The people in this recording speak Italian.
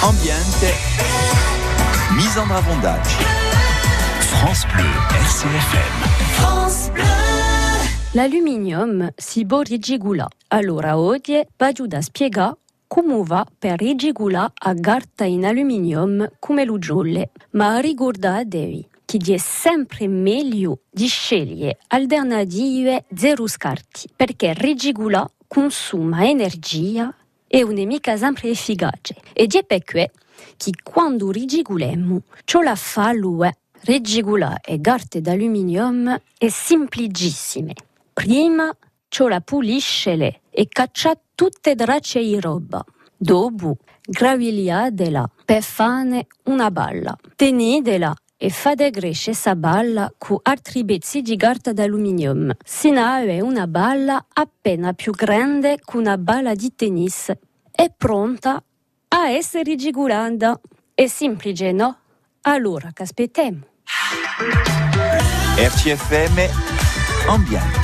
Ambiente, mise en avondage. France Bleu, RCFM. France Bleu. L'aluminium si può rigigula. Allora oggi voglio da spiegare come va per rigigula a carta in aluminium come l'ugiulle. Ma ricordatevi che è sempre meglio di scegliere alternative zero scarti, perché rigigula consuma energia e non è mica sempre efficace. E per questo che quando rigigulemo, ciò la fa lui. Rigigula e carte d'aluminium è semplicissime. Prima ciò la pulisce e caccia tutte tracce di roba. Dopo gravigliatela per fare una balla. Tenetela e fate crescere questa balla con altri pezzi di carta d'aluminium. Sino è una balla appena più grande che una balla di tennis. È pronta a essere rigigulata. È semplice, no? Allora, che aspettiamo? RCFM Ambiente.